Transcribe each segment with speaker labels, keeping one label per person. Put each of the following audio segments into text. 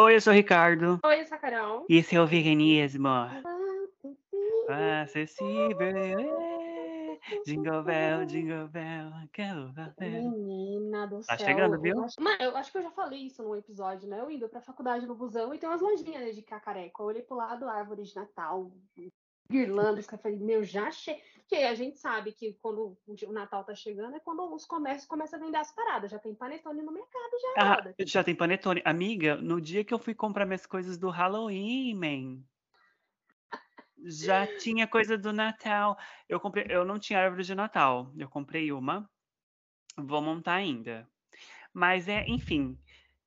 Speaker 1: Oi, eu sou o Ricardo.
Speaker 2: Oi, eu sou a Carol.
Speaker 1: E esse é o veganismo.
Speaker 2: Ah,
Speaker 1: Acessível. Jingle bell, jingle bell, bell.
Speaker 2: Menina do
Speaker 1: Tá
Speaker 2: céu.
Speaker 1: chegando,
Speaker 2: eu
Speaker 1: viu?
Speaker 2: acho- Mano, eu acho que eu já falei isso num episódio, né? Eu indo pra faculdade no busão e tem umas lojinhas né, de cacareco. Eu olhei pro lado, árvore de Natal, guirlandas, que eu falei, meu, já che... Porque a gente sabe que quando o Natal tá chegando é quando os comércios começam a vender as paradas. Já tem panetone no mercado, já.
Speaker 1: Ah,
Speaker 2: brother.
Speaker 1: já tem panetone. Amiga, no dia que eu fui comprar minhas coisas do Halloween, man, já tinha coisa do Natal. Eu comprei, eu não tinha árvore de Natal. Eu comprei uma. Vou montar ainda. Mas é, enfim,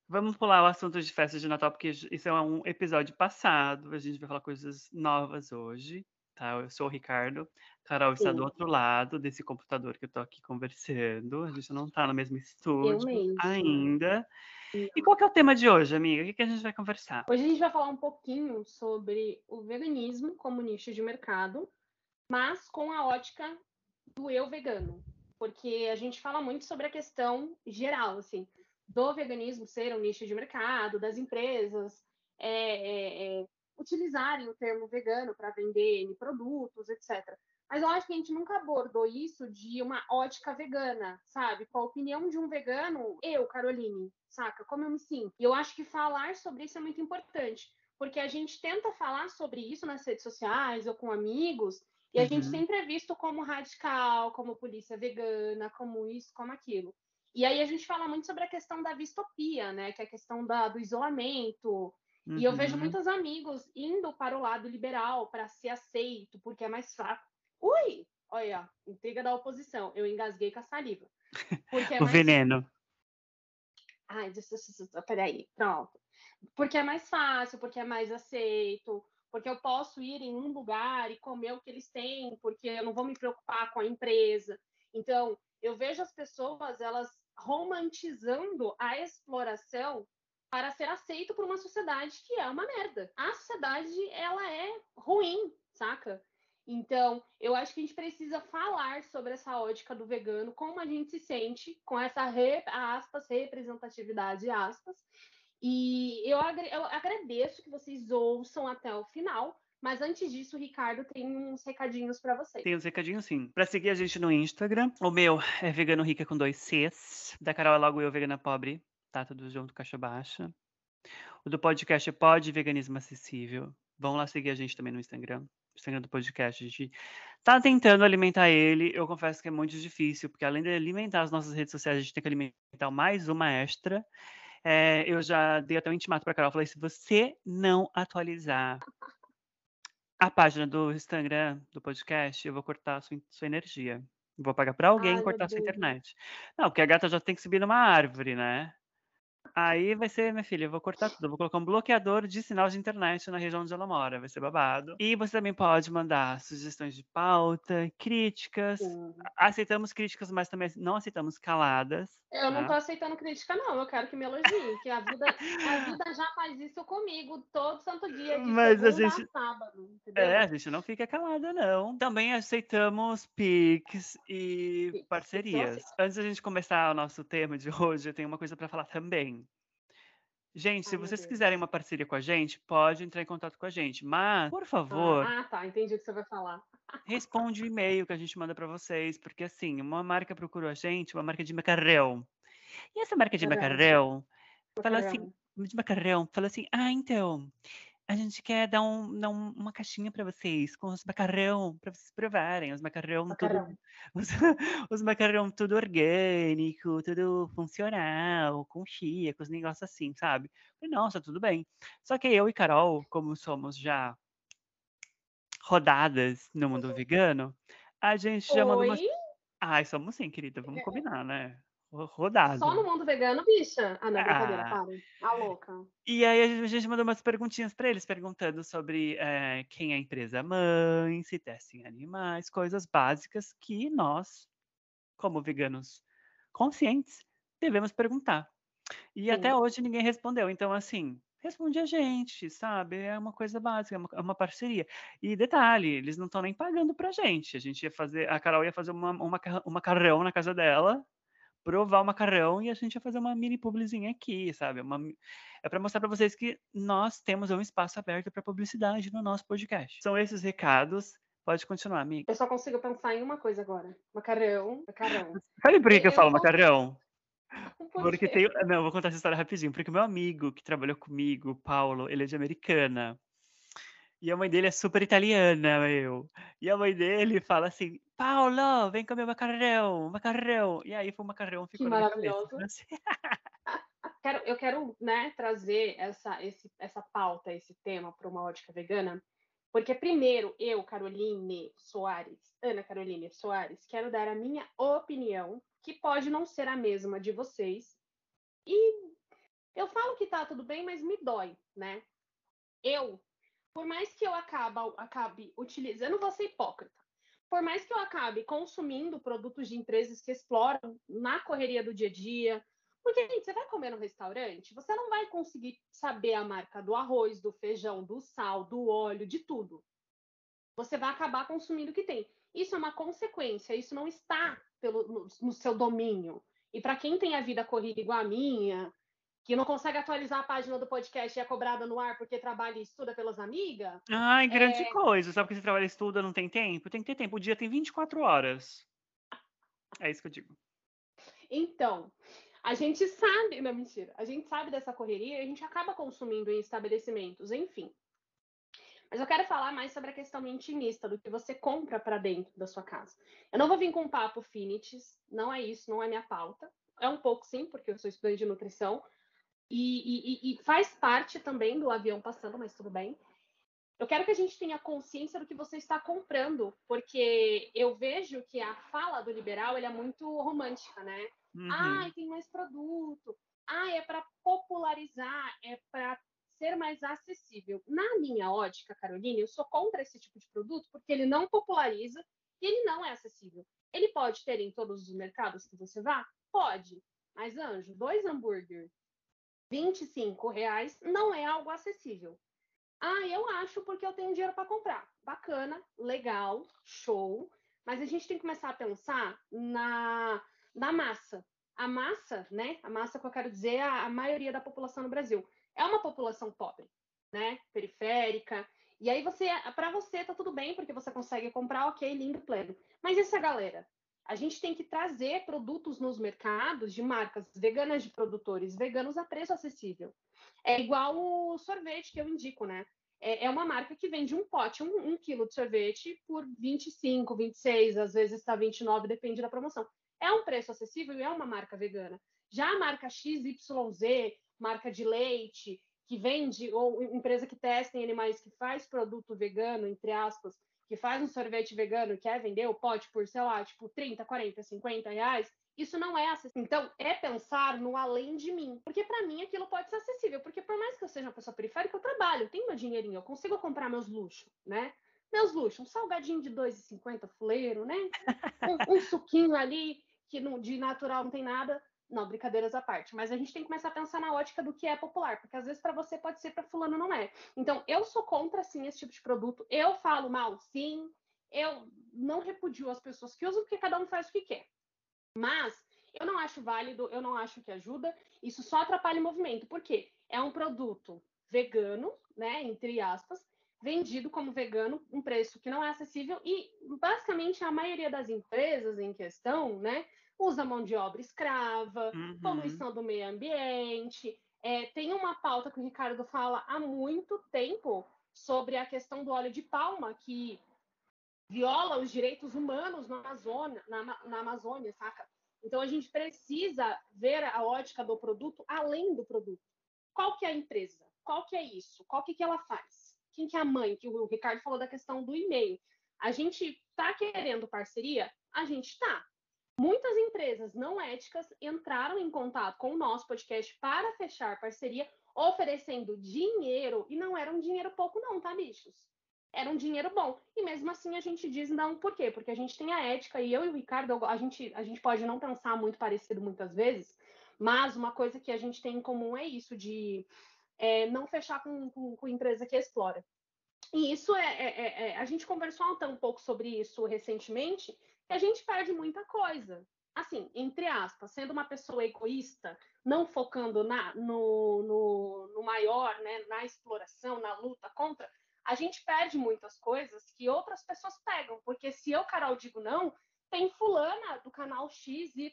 Speaker 1: vamos pular o assunto de festas de Natal, porque isso é um episódio passado. A gente vai falar coisas novas hoje, tá? Eu sou o Ricardo. Carol está do
Speaker 2: Sim.
Speaker 1: outro lado desse computador que eu tô aqui conversando. A gente não tá no mesmo estúdio ainda. E qual que é o tema de hoje, amiga? O que, que a gente vai conversar?
Speaker 2: Hoje a gente vai falar um pouquinho sobre o veganismo como nicho de mercado, mas com a ótica do eu vegano. Porque a gente fala muito sobre a questão geral, assim, do veganismo ser um nicho de mercado, das empresas é, é, é, utilizarem o termo vegano para vender N produtos, etc. Mas eu acho que a gente nunca abordou isso de uma ótica vegana, sabe? Com a opinião de um vegano, eu, Caroline, saca? Como eu me sinto. E eu acho que falar sobre isso é muito importante, porque a gente tenta falar sobre isso nas redes sociais ou com amigos, e a gente
Speaker 1: Uhum.
Speaker 2: sempre é visto como radical, como polícia vegana, como isso, como aquilo. E aí a gente fala muito sobre a questão da distopia, né? Que é a questão da, do isolamento, e eu vejo
Speaker 1: Uhum.
Speaker 2: muitos amigos indo para o lado liberal para ser aceito, porque é mais fácil. Ui! Olha, intriga da oposição. Eu engasguei com a saliva. Porque é
Speaker 1: O
Speaker 2: mais...
Speaker 1: veneno.
Speaker 2: Ai, peraí, pronto. Porque é mais fácil, porque é mais aceito, porque eu posso ir em um lugar e comer o que eles têm, porque eu não vou me preocupar com a empresa. Então, eu vejo as pessoas, elas romantizando a exploração para ser aceito por uma sociedade que é uma merda. A sociedade, ela é ruim, saca? Então, eu acho que a gente precisa falar sobre essa ótica do vegano, como a gente se sente com essa re- aspas, representatividade, aspas. E eu, eu agradeço que vocês ouçam até o final, mas antes disso, o Ricardo tem uns recadinhos para vocês.
Speaker 1: Tem uns recadinhos sim. Pra seguir a gente no Instagram, o meu é Vegano Rica com dois Cs. Da Carol é logo eu, Vegana Pobre. Tá tudo junto, caixa baixa. O do podcast é Pod Veganismo Acessível. Vão lá seguir a gente também no Instagram. O Instagram do podcast. A gente tá tentando alimentar ele. Eu confesso que é muito difícil, porque além de alimentar as nossas redes sociais, a gente tem que alimentar mais uma extra. É, eu já dei até um intimato pra Carol. Falei, se você não atualizar a página do Instagram do podcast, eu vou cortar sua, sua energia. Vou pagar pra alguém
Speaker 2: Ai,
Speaker 1: cortar sua internet. Não, porque a gata já tem que subir numa árvore, né? Aí vai ser, minha filha, eu vou cortar tudo. Eu vou colocar um bloqueador de sinal de internet na região onde ela mora. Vai ser babado. E você também pode mandar sugestões de pauta, críticas.
Speaker 2: Sim.
Speaker 1: Aceitamos críticas, mas também não aceitamos caladas.
Speaker 2: Eu não
Speaker 1: tá?
Speaker 2: tô aceitando crítica, não. Eu quero que me elogiem, que a vida, a vida já faz isso comigo todo santo dia, de
Speaker 1: Mas a gente-
Speaker 2: a sábado, entendeu?
Speaker 1: É, a gente não fica calada, não. Também aceitamos Pix e parcerias. Antes da gente começar o nosso tema de hoje, eu tenho uma coisa para falar também. Gente, se
Speaker 2: Ai,
Speaker 1: vocês quiserem uma parceria com a gente, pode entrar em contato com a gente. Mas, por favor,
Speaker 2: Ah, tá. Entendi o que você vai falar.
Speaker 1: responde o e-mail que a gente manda para vocês. Porque, assim, uma marca procurou a gente, uma marca de macarrão. E essa marca de
Speaker 2: Macarrão.
Speaker 1: macarrão fala assim,
Speaker 2: Macarrão.
Speaker 1: de macarrão, fala assim: ah, então, a gente quer dar, um, dar um- uma caixinha para vocês com os macarrão, para vocês provarem, os macarrão, tudo,
Speaker 2: Macarrão.
Speaker 1: os, os macarrão tudo orgânico, tudo funcional, com chia, com os negócios assim, sabe? Falei, nossa, tudo bem. Só que eu e Carol, como somos já rodadas no mundo vegano, a gente já mandou umas.
Speaker 2: Oi?
Speaker 1: Ai, somos sim, querida, vamos combinar, né? Ro- Rodado.
Speaker 2: Só no mundo vegano, bicha? Ah, não, brincadeira,
Speaker 1: Ah.
Speaker 2: para. A louca.
Speaker 1: E aí a gente- mandou umas perguntinhas para eles, perguntando sobre eh, quem é a empresa mãe, se testem em animais, coisas básicas que nós, como veganos conscientes, devemos perguntar. E até
Speaker 2: Sim.
Speaker 1: hoje ninguém respondeu. Então, assim, responde a gente, sabe? É uma coisa básica, é uma, é uma parceria. E detalhe, eles não estão nem pagando pra gente. A gente ia fazer, a Carol ia fazer uma, uma, um macarrão na casa dela provar o macarrão e a gente vai fazer uma mini publizinha aqui, sabe? Uma, é para mostrar para vocês que nós temos um espaço aberto para publicidade no nosso podcast. São esses recados. Pode continuar, amiga.
Speaker 2: Eu só consigo pensar em uma coisa agora. Macarrão, macarrão.
Speaker 1: Sabe por que, que eu, eu falo macarrão?
Speaker 2: Por
Speaker 1: porque tem. Não, vou contar essa história rapidinho. Porque meu amigo que trabalhou comigo, o Paulo, ele é de Americana. E a mãe dele é super italiana, meu. E a mãe dele fala assim: Paulo, vem comer macarrão, macarrão. E aí foi o macarrão ficou
Speaker 2: que maravilhoso. Assim. quero, eu quero né, trazer essa, esse, essa pauta, esse tema para uma ótica vegana, porque primeiro eu, Caroline Soares, Ana Caroline Soares, quero dar a minha opinião, que pode não ser a mesma de vocês. E eu falo que tá tudo bem, mas me dói, né? Eu por mais que eu acabe utilizando, ser hipócrita, por mais que eu acabe consumindo produtos de empresas que exploram na correria do dia a dia, porque, gente, você vai comer no restaurante, você não vai conseguir saber a marca do arroz, do feijão, do sal, do óleo, de tudo. Você vai acabar consumindo o que tem. Isso é uma consequência, isso não está pelo, no, no seu domínio. E para quem tem a vida corrida igual a minha, que não consegue atualizar a página do podcast e é cobrada no ar porque trabalha e estuda pelas amigas.
Speaker 1: Ai, grande é... coisa. Sabe que você trabalha e estuda, não tem tempo? Tem que ter tempo. O dia tem 24 horas. É isso que eu digo.
Speaker 2: Então, a gente sabe, não mentira, a gente sabe dessa correria e a gente acaba consumindo em estabelecimentos, enfim. Mas eu quero falar mais sobre a questão intimista, do que você compra para dentro da sua casa. Eu não vou vir com um papo finites, não é isso, não é minha pauta. É um pouco sim, porque eu sou estudante de nutrição, e, e, e, faz parte também do avião passando, mas tudo bem. Eu quero que a gente tenha consciência do que você está comprando, porque eu vejo que a fala do liberal é muito romântica, né? Uhum. Ai, tem mais produto. Ah, é para popularizar, é para ser mais acessível. Na minha ótica, Carolina, eu sou contra esse tipo de produto porque ele não populariza e ele não é acessível. Ele pode ter em todos os mercados que você vá? Pode. Mas, Anjo, dois hambúrguer 25 reais não é algo acessível. Ah, eu acho porque eu tenho dinheiro para comprar. Bacana, legal, show. Mas a gente tem que começar a pensar na, na massa. A massa, né? A massa que eu quero dizer, a, a maioria da população no Brasil é uma população pobre, né? Periférica. E aí você, para você tá tudo bem porque você consegue comprar, ok, lindo, pleno. Mas essa galera a gente tem que trazer produtos nos mercados de marcas veganas de produtores veganos a preço acessível. É igual o sorvete que eu indico, né? É, é uma marca que vende um pote, um, um quilo de sorvete por 25, 26, às vezes está 29, depende da promoção. É um preço acessível e é uma marca vegana. Já a marca XYZ, marca de leite, que vende, ou empresa que testa em animais que faz produto vegano, entre aspas, que faz um sorvete vegano quer vender o pote por, sei lá, tipo 30, 40, 50 reais, isso não é acessível. Então, é pensar no além de mim. Porque para mim aquilo pode ser acessível. Porque por mais que eu seja uma pessoa periférica, eu trabalho, eu tenho meu dinheirinho, eu consigo comprar meus luxos, né? Meus luxos, um salgadinho de 2,50 fuleiro, né? Um, um suquinho ali, que não, de natural não tem nada. Não, brincadeiras à parte. Mas a gente tem que começar a pensar na ótica do que é popular, porque às vezes para você pode ser, para fulano não é. Então, eu sou contra, sim, esse tipo de produto. Eu falo mal, sim. Eu não repudio as pessoas que usam, porque cada um faz o que quer. Mas eu não acho válido, eu não acho que ajuda. Isso só atrapalha o movimento. Por quê? É um produto vegano, né, entre aspas, vendido como vegano, um preço que não é acessível e basicamente a maioria das empresas em questão, né, usa mão de obra escrava, uhum. poluição do meio ambiente. É, tem uma pauta que o Ricardo fala há muito tempo sobre a questão do óleo de palma, que viola os direitos humanos na Amazônia, na, na Amazônia, saca? Então a gente precisa ver a ótica do produto além do produto. Qual que é a empresa? Qual que é isso? Qual que, que ela faz? Quem que é a mãe? Que o Ricardo falou da questão do e-mail. A gente está querendo parceria? A gente está. Muitas empresas não éticas entraram em contato com o nosso podcast para fechar parceria, oferecendo dinheiro, e não era um dinheiro pouco, não, tá, bichos? Era um dinheiro bom. E mesmo assim a gente diz não, por quê? Porque a gente tem a ética, e eu e o Ricardo, a gente, a gente pode não pensar muito parecido muitas vezes, mas uma coisa que a gente tem em comum é isso, de é, não fechar com, com, com empresa que explora. E isso é, é, é, é, A gente conversou até um pouco sobre isso recentemente, a gente perde muita coisa. assim, entre aspas, sendo uma pessoa egoísta, não focando na, no, no, no maior, né, na exploração, na luta contra, a gente perde muitas coisas que outras pessoas pegam, porque se eu, Carol, digo não, tem fulana do canal XYZ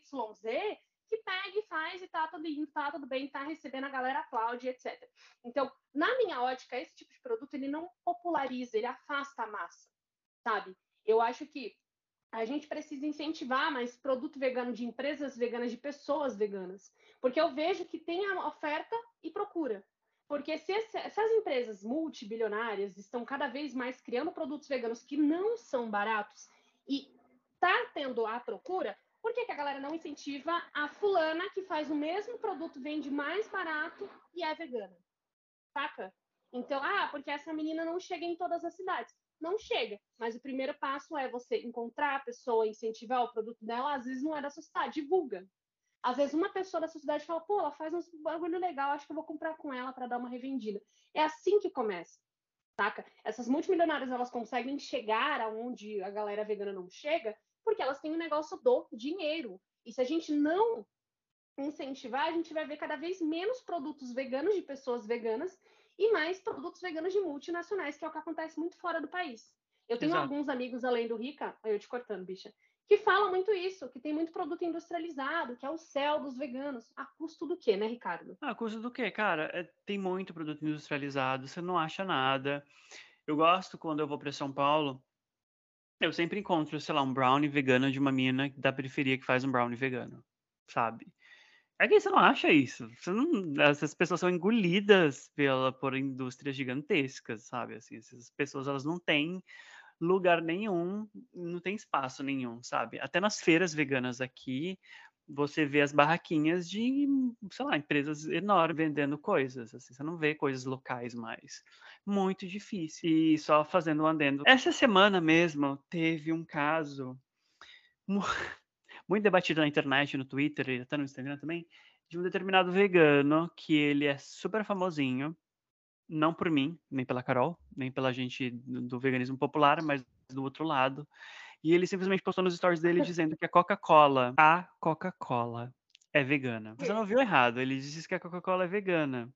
Speaker 2: que pega e faz e tá tudo lindo, tá tudo bem, tá recebendo a galera aplaude, etc. Então, na minha ótica, esse tipo de produto ele não populariza, ele afasta a massa, sabe? Eu acho que a gente precisa incentivar mais produto vegano de empresas veganas, de pessoas veganas, porque eu vejo que tem a oferta e procura. Porque se, as empresas multibilionárias estão cada vez mais criando produtos veganos que não são baratos e tá tendo a procura, por que, que a galera não incentiva a fulana que faz o mesmo produto, vende mais barato e é vegana? Saca? Então, ah, porque essa menina não chega em todas as cidades. Não chega, mas o primeiro passo é você encontrar a pessoa, incentivar o produto dela. Às vezes não é da sua cidade, divulga. Às vezes uma pessoa da sua cidade fala, pô, ela faz um bagulho legal, acho que eu vou comprar com ela para dar uma revendida. É assim que começa, saca? Essas multimilionárias, elas conseguem chegar aonde a galera vegana não chega, porque elas têm um negócio do dinheiro. E se a gente não incentivar, a gente vai ver cada vez menos produtos veganos de pessoas veganas e mais produtos veganos de multinacionais, que é o que acontece muito fora do país. Eu tenho Exato. alguns amigos além do Rica, eu te cortando, bicha, que falam muito isso, que tem muito produto industrializado, que é o céu dos veganos. A custo do quê, né, Ricardo?
Speaker 1: A custo do quê, cara? É, tem muito produto industrializado, você não acha nada. Eu gosto quando eu vou para São Paulo, eu sempre encontro, sei lá, um brownie vegano de uma mina da periferia que faz um brownie vegano, sabe? É que você não acha isso. Não, essas pessoas são engolidas pela, por indústrias gigantescas, sabe? Assim, essas pessoas elas não têm lugar nenhum, não tem espaço nenhum, sabe? Até nas feiras veganas aqui, você vê as barraquinhas de, sei lá, empresas enormes vendendo coisas. Assim, você não vê coisas locais mais. Muito difícil. E só fazendo um andendo. Essa semana mesmo teve um caso muito debatido na internet, no Twitter e até no Instagram também, de um determinado vegano que ele é super famosinho. Não por mim, nem pela Carol, nem pela gente do veganismo popular, mas do outro lado e ele simplesmente postou nos stories dele dizendo que a Coca-Cola, a Coca-Cola, é vegana. Você não viu errado, ele disse que a Coca-Cola é vegana.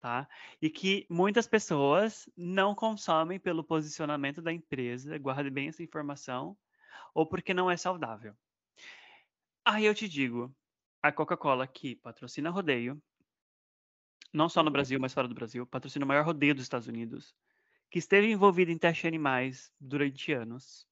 Speaker 1: Tá? E que muitas pessoas não consomem pelo posicionamento da empresa, guarde bem essa informação, ou porque não é saudável. Aí eu te digo, a Coca-Cola que patrocina rodeio, não só no. Brasil, mas fora do Brasil, patrocina o maior rodeio dos Estados Unidos, que esteve envolvido em teste animais durante anos,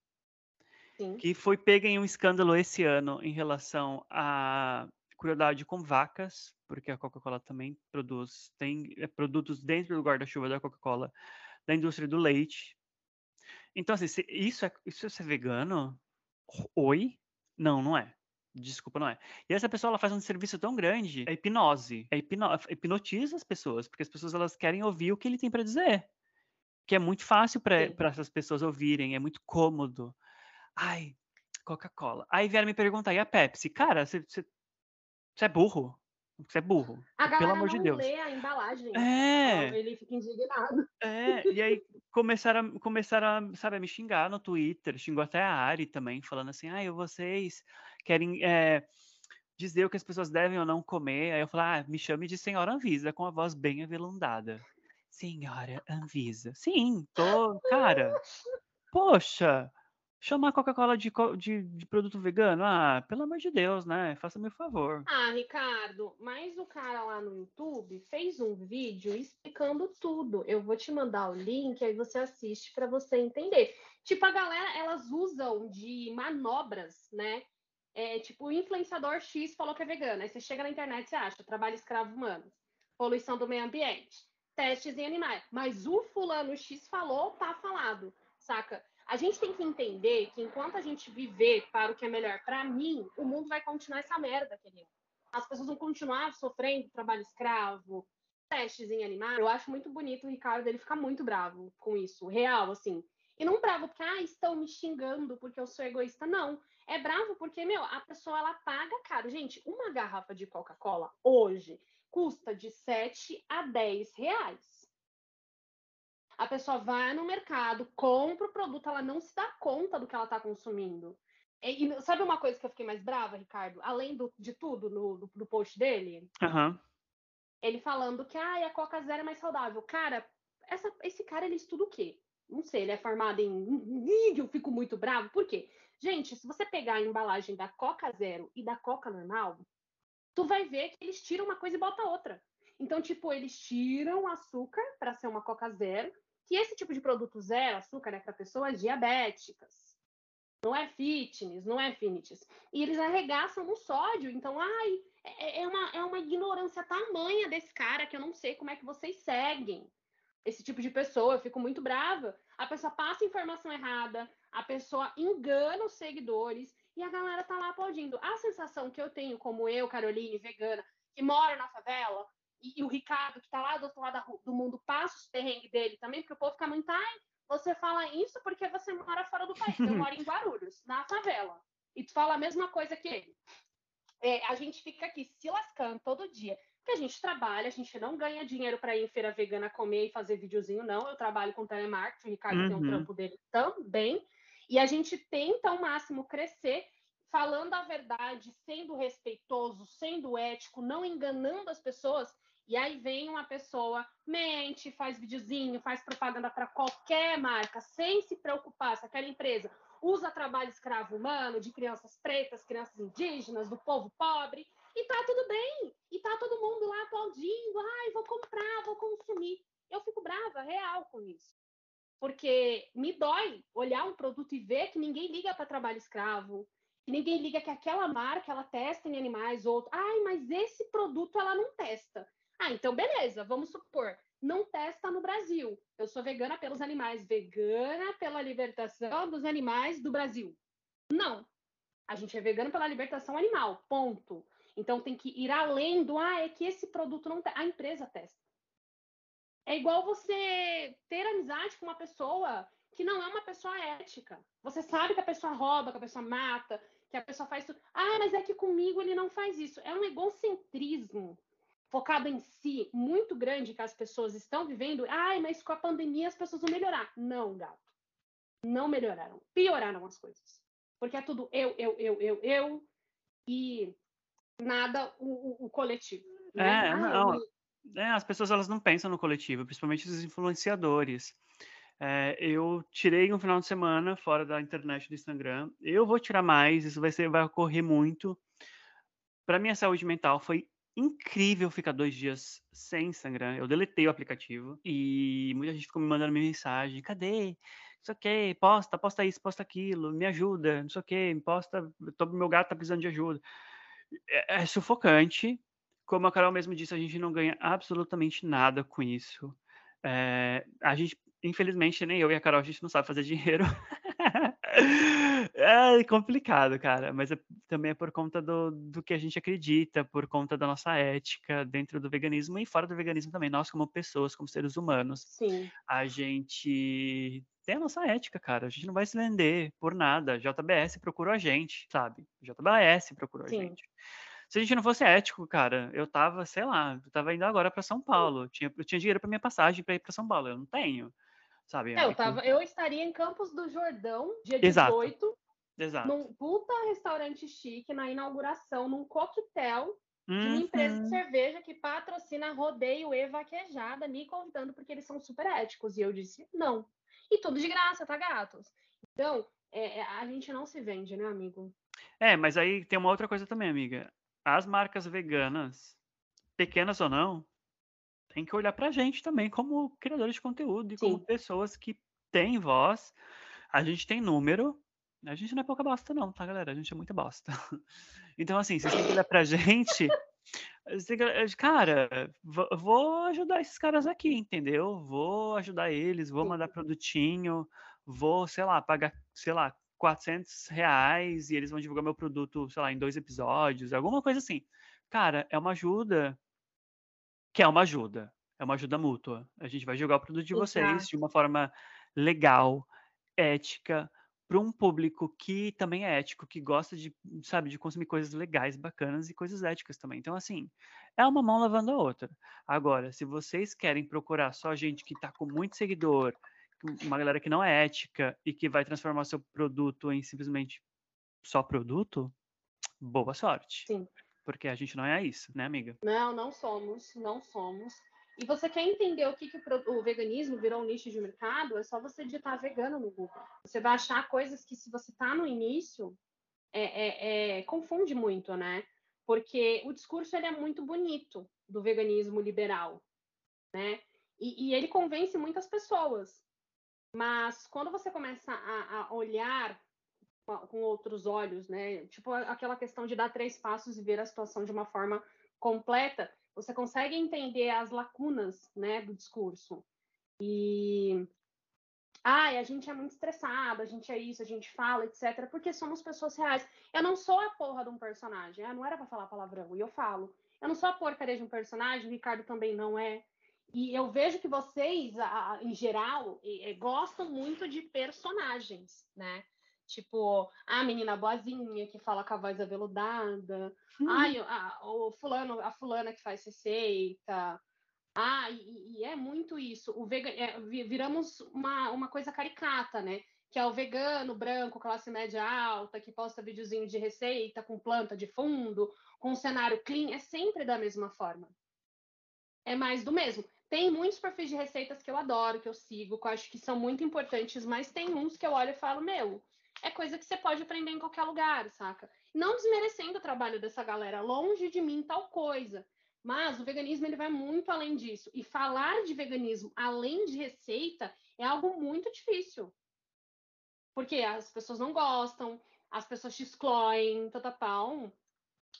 Speaker 1: Sim. que foi pega em um escândalo esse ano em relação à crueldade com vacas, porque a Coca-Cola também produz, tem é, produtos dentro do guarda-chuva da Coca-Cola, da indústria do leite. Então, assim, isso é, isso é ser vegano? Oi? Não, não é. Desculpa, não é. E essa pessoa ela faz um serviço tão grande, é hipnose. É hipno, hipnotiza as pessoas, porque as pessoas elas querem ouvir o que ele tem para dizer. Que é muito fácil para essas pessoas ouvirem, é muito cômodo. Ai, Coca-Cola. Aí vieram me perguntar, e a Pepsi? Cara, você é burro. Você é burro.
Speaker 2: A
Speaker 1: pelo amor
Speaker 2: de
Speaker 1: Deus.
Speaker 2: lê a embalagem.
Speaker 1: É.
Speaker 2: Ele fica indignado.
Speaker 1: É, e aí começaram, a, começaram a, sabe, a me xingar no Twitter. Xingou até a Ari também, falando assim, ai, vocês querem é, dizer o que as pessoas devem ou não comer. Aí eu falei, ah, me chame de senhora Anvisa, com a voz bem avelundada. Senhora Anvisa. Sim, tô, cara. Poxa, Chamar Coca-Cola de, de, de, produto vegano? Ah, pelo amor de Deus, né? Faça-me o favor.
Speaker 2: Ah, Ricardo, mas o cara lá no YouTube fez um vídeo explicando tudo. Eu vou te mandar o link, aí você assiste para você entender. Tipo, a galera, elas usam de manobras, né? É, tipo, o influenciador X falou que é vegano. Aí você chega na internet e acha trabalho escravo humano, poluição do meio ambiente, testes em animais. Mas o fulano X falou, tá falado, saca? A gente tem que entender que enquanto a gente viver para o que é melhor para mim, o mundo vai continuar essa merda, querido. As pessoas vão continuar sofrendo trabalho escravo, testes em animais. Eu acho muito bonito o Ricardo, ele fica muito bravo com isso, real, assim. E não bravo porque, ah, estão me xingando porque eu sou egoísta. Não. É bravo porque, meu, a pessoa, ela paga caro. Gente, uma garrafa de Coca-Cola hoje custa de 7 a 10 reais. A pessoa vai no mercado, compra o produto, ela não se dá conta do que ela está consumindo. E, sabe uma coisa que eu fiquei mais brava, Ricardo? Além do, de tudo no, no, post dele?
Speaker 1: Uhum.
Speaker 2: Ele falando que ah, a Coca Zero é mais saudável. Cara, essa, esse cara ele estuda o quê? Não sei, ele é formado em. Eu fico muito bravo. Por quê? Gente, se você pegar a embalagem da Coca Zero e da Coca normal, tu vai ver que eles tiram uma coisa e botam outra. Então, tipo, eles tiram açúcar para ser uma Coca Zero, que esse tipo de produto zero açúcar é para pessoas diabéticas não é fitness, não é fitness. E eles arregaçam no sódio. Então, ai, é, é, uma, é uma ignorância tamanha desse cara que eu não sei como é que vocês seguem esse tipo de pessoa. Eu fico muito brava. A pessoa passa informação errada, a pessoa engana os seguidores e a galera tá lá aplaudindo. A sensação que eu tenho, como eu, Caroline, vegana, que moro na favela, e, e o Ricardo, que tá lá do outro lado do mundo, passa os perrengues dele também, porque o povo fica muito, ai, você fala isso porque você mora fora do país. Eu moro em Guarulhos, na favela. E tu fala a mesma coisa que ele. É, a gente fica aqui se lascando todo dia. Porque a gente trabalha, a gente não ganha dinheiro para ir em feira vegana comer e fazer videozinho, não. Eu trabalho com telemarketing, o Ricardo uhum. tem um uhum. trampo dele também. E a gente tenta ao máximo crescer falando a verdade, sendo respeitoso, sendo ético, não enganando as pessoas e aí vem uma pessoa, mente, faz videozinho, faz propaganda para qualquer marca, sem se preocupar se aquela empresa usa trabalho escravo humano de crianças pretas, crianças indígenas, do povo pobre, e tá tudo bem. E tá todo mundo lá aplaudindo, ai, vou comprar, vou consumir. Eu fico brava, real com isso. Porque me dói olhar um produto e ver que ninguém liga para trabalho escravo, que ninguém liga que aquela marca ela testa em animais, outro. Ai, mas esse produto ela não testa. Ah, então beleza, vamos supor, não testa no Brasil. Eu sou vegana pelos animais, vegana pela libertação dos animais do Brasil. Não. A gente é vegano pela libertação animal, ponto. Então tem que ir além do, ah, é que esse produto não A empresa testa. É igual você ter amizade com uma pessoa que não é uma pessoa ética. Você sabe que a pessoa rouba, que a pessoa mata, que a pessoa faz tudo. Ah, mas é que comigo ele não faz isso. É um egocentrismo focado em si muito grande que as pessoas estão vivendo, ai, mas com a pandemia as pessoas vão melhorar. Não, gato. Não melhoraram. Pioraram as coisas. Porque é tudo eu, eu, eu, eu, eu e nada o, o, o coletivo.
Speaker 1: Né? É, ah, não. Eu... É, as pessoas elas não pensam no coletivo, principalmente os influenciadores. É, eu tirei um final de semana fora da internet do Instagram. Eu vou tirar mais, isso vai ser, vai ocorrer muito. Para minha saúde mental foi incrível ficar dois dias sem Instagram. Eu deletei o aplicativo e muita gente ficou me mandando mensagem: cadê? Não sei o que, posta, posta isso, posta aquilo, me ajuda, não sei o que, posta, tô, meu gato tá precisando de ajuda. É, é sufocante. Como a Carol mesmo disse, a gente não ganha absolutamente nada com isso. É, a gente, infelizmente, nem eu e a Carol, a gente não sabe fazer dinheiro. É complicado, cara, mas é, também é por conta do, do que a gente acredita, por conta da nossa ética dentro do veganismo e fora do veganismo também. Nós, como pessoas, como seres humanos,
Speaker 2: Sim.
Speaker 1: a gente tem a nossa ética, cara. A gente não vai se vender por nada. JBS procurou a gente, sabe? JBS procurou Sim. a gente. Se a gente não fosse ético, cara, eu tava, sei lá, eu tava indo agora para São Paulo. Eu tinha, eu tinha dinheiro para minha passagem para ir para São Paulo. Eu não tenho sabe?
Speaker 2: É, eu, tava, eu estaria em Campos do Jordão, dia 18,
Speaker 1: Exato.
Speaker 2: Num puta restaurante chique, na inauguração, num coquetel de uma empresa de uhum. cerveja que patrocina Rodeio e Vaquejada, me convidando porque eles são super éticos. E eu disse, não. E tudo de graça, tá, gatos? Então, é, é, a gente não se vende, né, amigo?
Speaker 1: É, mas aí tem uma outra coisa também, amiga. As marcas veganas, pequenas ou não, tem que olhar pra gente também como criadores de conteúdo e Sim. como pessoas que têm voz. A gente tem número, a gente não é pouca bosta, não, tá, galera? A gente é muita bosta. Então, assim, vocês têm que olhar pra gente. Cara, vou ajudar esses caras aqui, entendeu? Vou ajudar eles, vou mandar produtinho, vou, sei lá, pagar, sei lá, 400 reais e eles vão divulgar meu produto, sei lá, em dois episódios, alguma coisa assim. Cara, é uma ajuda que é uma ajuda. É uma ajuda mútua. A gente vai jogar o produto de vocês Exato. de uma forma legal, ética, para um público que também é ético, que gosta de, sabe, de consumir coisas legais, bacanas e coisas éticas também. Então, assim, é uma mão lavando a outra. Agora, se vocês querem procurar só gente que está com muito seguidor, uma galera que não é ética e que vai transformar seu produto em simplesmente só produto, boa sorte.
Speaker 2: Sim.
Speaker 1: Porque a gente não é isso, né, amiga?
Speaker 2: Não, não somos, não somos. E você quer entender o que, que o, veganismo virou um nicho de mercado? É só você digitar vegano no Google. Você vai achar coisas que, se você está no início, é, é, é, confunde muito, né? Porque o discurso ele é muito bonito do veganismo liberal, né? E, e ele convence muitas pessoas. Mas quando você começa a, a olhar com outros olhos, né? Tipo aquela questão de dar três passos e ver a situação de uma forma completa, você consegue entender as lacunas, né, do discurso. E ai, a gente é muito estressado, a gente é isso, a gente fala, etc, porque somos pessoas reais. Eu não sou a porra de um personagem, não era para falar palavrão, e eu falo. Eu não sou a porcaria de um personagem, o Ricardo também não é. E eu vejo que vocês, em geral, gostam muito de personagens, né? Tipo, a menina boazinha que fala com a voz aveludada. Uhum. Ai, a, o fulano, a fulana que faz receita. Ah, e, e é muito isso. O vegan, é, viramos uma, uma coisa caricata, né? Que é o vegano branco, classe média alta, que posta videozinho de receita com planta de fundo, com cenário clean. É sempre da mesma forma. É mais do mesmo. Tem muitos perfis de receitas que eu adoro, que eu sigo, que eu acho que são muito importantes, mas tem uns que eu olho e falo, meu, é coisa que você pode aprender em qualquer lugar, saca? Não desmerecendo o trabalho dessa galera, longe de mim tal coisa. Mas o veganismo ele vai muito além disso. E falar de veganismo além de receita é algo muito difícil. Porque as pessoas não gostam, as pessoas te excluem, tatapau.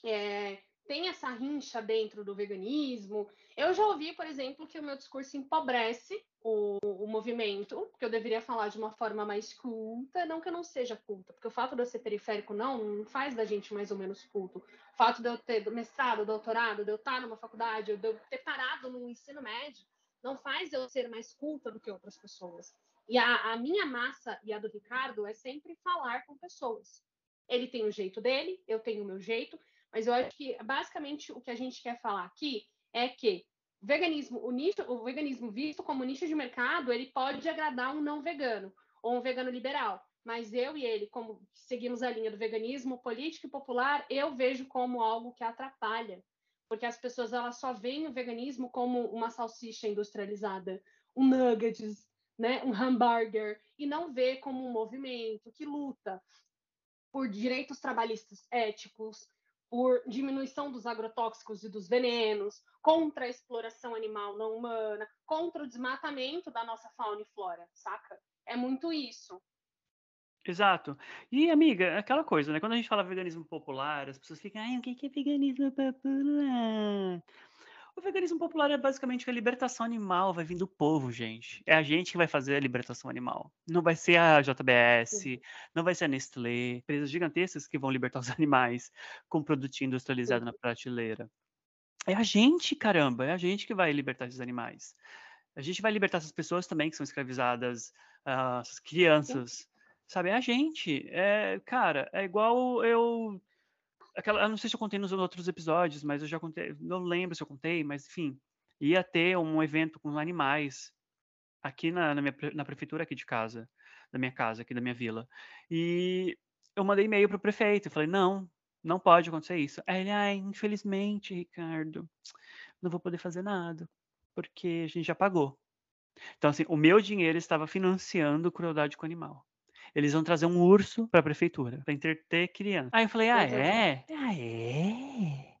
Speaker 2: É, tem essa rincha dentro do veganismo. Eu já ouvi, por exemplo, que o meu discurso empobrece o, o movimento, que eu deveria falar de uma forma mais culta, não que eu não seja culta, porque o fato de eu ser periférico não, não faz da gente mais ou menos culto. O fato de eu ter mestrado, doutorado, de eu estar numa faculdade, de eu ter parado no ensino médio, não faz eu ser mais culta do que outras pessoas. E a, a minha massa e a do Ricardo é sempre falar com pessoas. Ele tem o jeito dele, eu tenho o meu jeito, mas eu acho que basicamente o que a gente quer falar aqui é que o veganismo, o, nicho, o veganismo visto como nicho de mercado, ele pode agradar um não vegano ou um vegano liberal. Mas eu e ele, como seguimos a linha do veganismo político e popular, eu vejo como algo que atrapalha, porque as pessoas elas só veem o veganismo como uma salsicha industrializada, um nuggets, né, um hambúrguer, e não vê como um movimento que luta por direitos trabalhistas éticos, por diminuição dos agrotóxicos e dos venenos, contra a exploração animal não humana, contra o desmatamento da nossa fauna e flora, saca? É muito isso.
Speaker 1: Exato. E, amiga, aquela coisa, né? Quando a gente fala veganismo popular, as pessoas ficam, ai, o que é veganismo popular? O veganismo popular é basicamente a libertação animal vai vir do povo, gente. É a gente que vai fazer a libertação animal. Não vai ser a JBS, não vai ser a Nestlé, empresas gigantescas que vão libertar os animais com produtinho industrializado na prateleira. É a gente, caramba, é a gente que vai libertar esses animais. A gente vai libertar essas pessoas também que são escravizadas, uh, essas crianças, sabe? É a gente. É, cara, é igual eu aquela, eu não sei se eu contei nos outros episódios, mas eu já contei, não lembro se eu contei, mas enfim, ia ter um evento com animais aqui na, na, minha, na prefeitura aqui de casa, da minha casa, aqui da minha vila. E eu mandei e-mail para o prefeito e falei, não, não pode acontecer isso. Aí ele, ai, infelizmente, Ricardo, não vou poder fazer nada, porque a gente já pagou. Então, assim, o meu dinheiro estava financiando crueldade com animal eles vão trazer um urso para a prefeitura, para entreter criança. Aí eu falei, ah, é? Ah, é?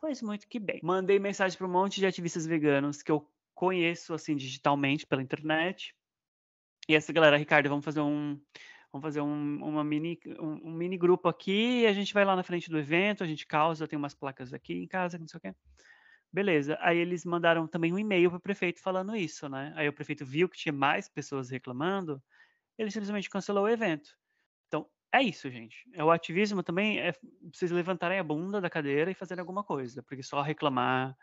Speaker 1: Pois muito que bem. Mandei mensagem para um monte de ativistas veganos que eu conheço, assim, digitalmente, pela internet. E essa galera, Ricardo, vamos fazer um, vamos fazer um, uma mini, um, um, mini grupo aqui, a gente vai lá na frente do evento, a gente causa, tem umas placas aqui em casa, não sei o quê. Beleza. Aí eles mandaram também um e-mail para o prefeito falando isso, né? Aí o prefeito viu que tinha mais pessoas reclamando, ele simplesmente cancelou o evento. Então, é isso, gente. É o ativismo também é vocês levantarem a bunda da cadeira e fazerem alguma coisa, porque só reclamar,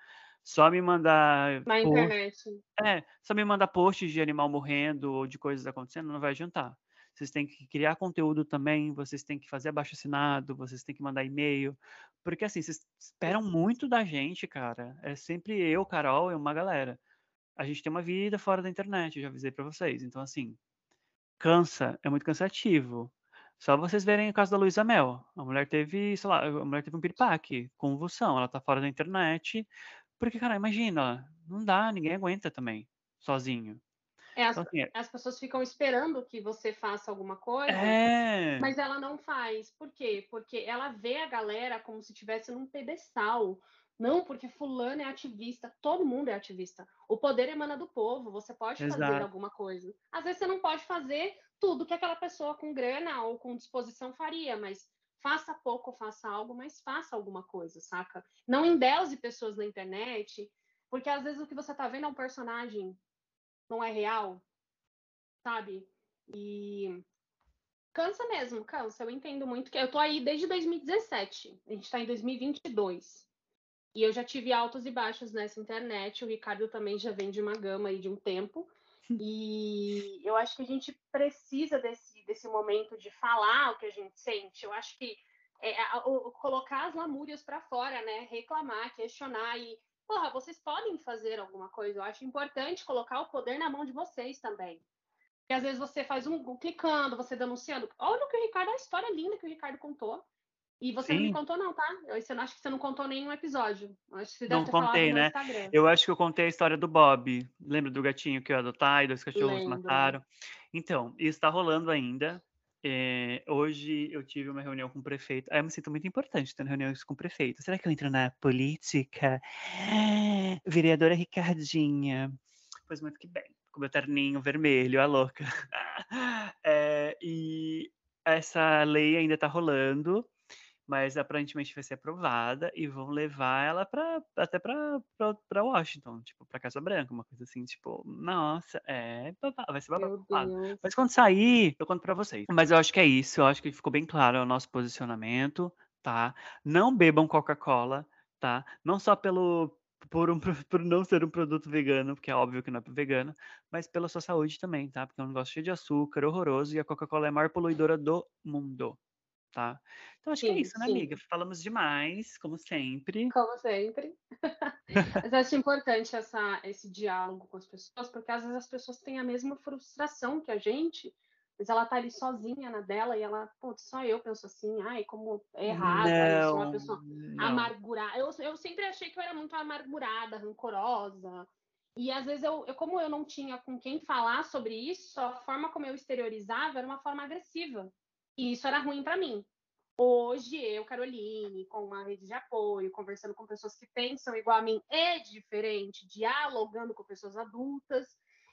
Speaker 1: só me mandar
Speaker 2: na post, internet.
Speaker 1: É, só me mandar posts de animal morrendo ou de coisas acontecendo não vai adiantar. Vocês têm que criar conteúdo também, vocês têm que fazer abaixo assinado, vocês têm que mandar e-mail, porque assim, vocês esperam muito da gente, cara. É sempre eu, Carol e uma galera. A gente tem uma vida fora da internet, já avisei para vocês. Então assim, cansa, é muito cansativo. Só vocês verem o caso da Luísa Mel. A mulher teve, sei lá, a mulher teve um piripaque, convulsão, ela tá fora da internet. Porque, cara, imagina, não dá, ninguém aguenta também, sozinho.
Speaker 2: É, as, então, assim, é as, pessoas ficam esperando que você faça alguma coisa,
Speaker 1: é...
Speaker 2: mas ela não faz. Por quê? Porque ela vê a galera como se estivesse num pedestal. Não, porque fulano é ativista, todo mundo é ativista. O poder emana do povo, você pode Exato. fazer alguma coisa. Às vezes você não pode fazer tudo que aquela pessoa com grana ou com disposição faria, mas faça pouco ou faça algo, mas faça alguma coisa, saca? Não endeuse pessoas na internet, porque às vezes o que você tá vendo é um personagem não é real, sabe? E cansa mesmo, cansa. Eu entendo muito que eu tô aí desde 2017. A gente tá em 2022. E eu já tive altos e baixos nessa internet. O Ricardo também já vem de uma gama aí de um tempo. E eu acho que a gente precisa desse, desse momento de falar o que a gente sente. Eu acho que é, colocar as lamúrias para fora, né? Reclamar, questionar e porra, vocês podem fazer alguma coisa. Eu acho importante colocar o poder na mão de vocês também. Porque às vezes você faz um, um clicando, você denunciando. Olha o que o Ricardo, a história linda que o Ricardo contou. E você Sim. não me contou, não, tá? Eu, eu acho que você não contou nenhum episódio. acho que você
Speaker 1: não contei, né? Eu acho que eu contei a história do Bob. Lembra do gatinho que eu adotei, dois cachorros Lembro. mataram? Então, isso está rolando ainda. É, hoje eu tive uma reunião com o prefeito. Ah, eu me sinto muito importante tendo reuniões com o prefeito. Será que eu entro na política? Vereadora Ricardinha. Pois muito que bem. Com meu terninho vermelho, a louca. É, e essa lei ainda está rolando mas aparentemente vai ser aprovada e vão levar ela para até para Washington, tipo, para Casa Branca, uma coisa assim, tipo, nossa, é, vai ser babado. Mas quando sair, eu conto para vocês. Mas eu acho que é isso, eu acho que ficou bem claro o nosso posicionamento, tá? Não bebam Coca-Cola, tá? Não só pelo por, um, por não ser um produto vegano, porque é óbvio que não é vegano, mas pela sua saúde também, tá? Porque é um negócio cheio de açúcar, horroroso, e a Coca-Cola é a maior poluidora do mundo, tá? Então acho sim, que é isso, né, sim. amiga? Falamos demais, como sempre.
Speaker 2: Como sempre. Mas acho importante essa, esse diálogo com as pessoas, porque às vezes as pessoas têm a mesma frustração que a gente, mas ela tá ali sozinha na dela e ela, pô, só eu penso assim, ai, como é errado, eu sou uma pessoa não. amargurada. Eu, eu sempre achei que eu era muito amargurada, rancorosa. E às vezes eu, eu, como eu não tinha com quem falar sobre isso, a forma como eu exteriorizava era uma forma agressiva. E isso era ruim para mim. Hoje, eu, Caroline, com uma rede de apoio, conversando com pessoas que pensam igual a mim é diferente, dialogando com pessoas adultas,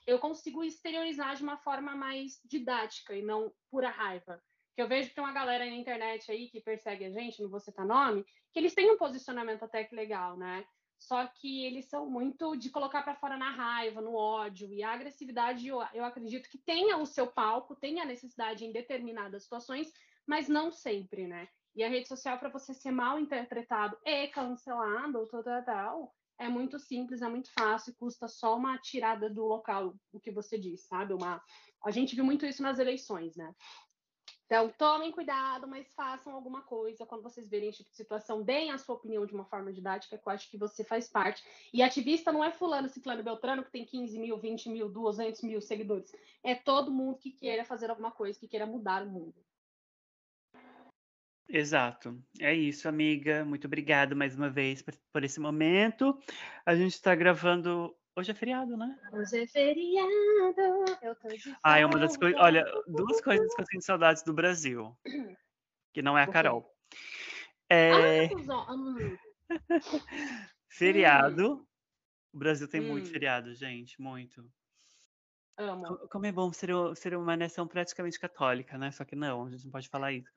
Speaker 2: eu consigo exteriorizar de uma forma mais didática e não pura raiva. Que eu vejo que tem uma galera na internet aí que persegue a gente, não vou citar nome, que eles têm um posicionamento até que legal, né? Só que eles são muito de colocar para fora na raiva, no ódio e a agressividade. Eu, eu acredito que tenha o seu palco, tenha a necessidade em determinadas situações, mas não sempre, né? E a rede social, para você ser mal interpretado e cancelado, tal, tal, é muito simples, é muito fácil, custa só uma tirada do local, o que você diz, sabe? Uma... A gente viu muito isso nas eleições, né? Então, tomem cuidado, mas façam alguma coisa quando vocês verem esse tipo de situação. Deem a sua opinião de uma forma didática, que eu acho que você faz parte. E ativista não é fulano, ciclano, beltrano, que tem 15 mil, 20 mil, 200 mil seguidores. É todo mundo que queira fazer alguma coisa, que queira mudar o mundo.
Speaker 1: Exato. É isso, amiga. Muito obrigado mais uma vez por, por esse momento. A gente está gravando Hoje é feriado, né?
Speaker 2: Hoje é feriado. Eu tô de
Speaker 1: Ah, é uma das coisas. Olha, duas coisas que eu sinto saudades do Brasil. Que não é a Carol. É...
Speaker 2: Ah,
Speaker 1: feriado. O Brasil tem hum. muito feriado, gente. Muito.
Speaker 2: Amo.
Speaker 1: Como é bom ser, ser uma nação praticamente católica, né? Só que não, a gente não pode falar isso,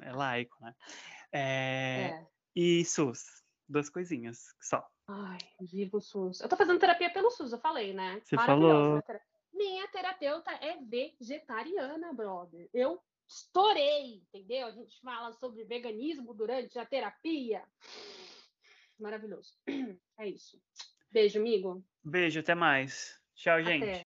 Speaker 1: é laico, né? É... é. E SUS, duas coisinhas só.
Speaker 2: Ai, viva o SUS. Eu tô fazendo terapia pelo SUS, eu falei, né?
Speaker 1: Você falou.
Speaker 2: Minha terapeuta é vegetariana, brother. Eu estourei, entendeu? A gente fala sobre veganismo durante a terapia. Maravilhoso. É isso. Beijo, amigo.
Speaker 1: Beijo, até mais. Tchau, gente. Até.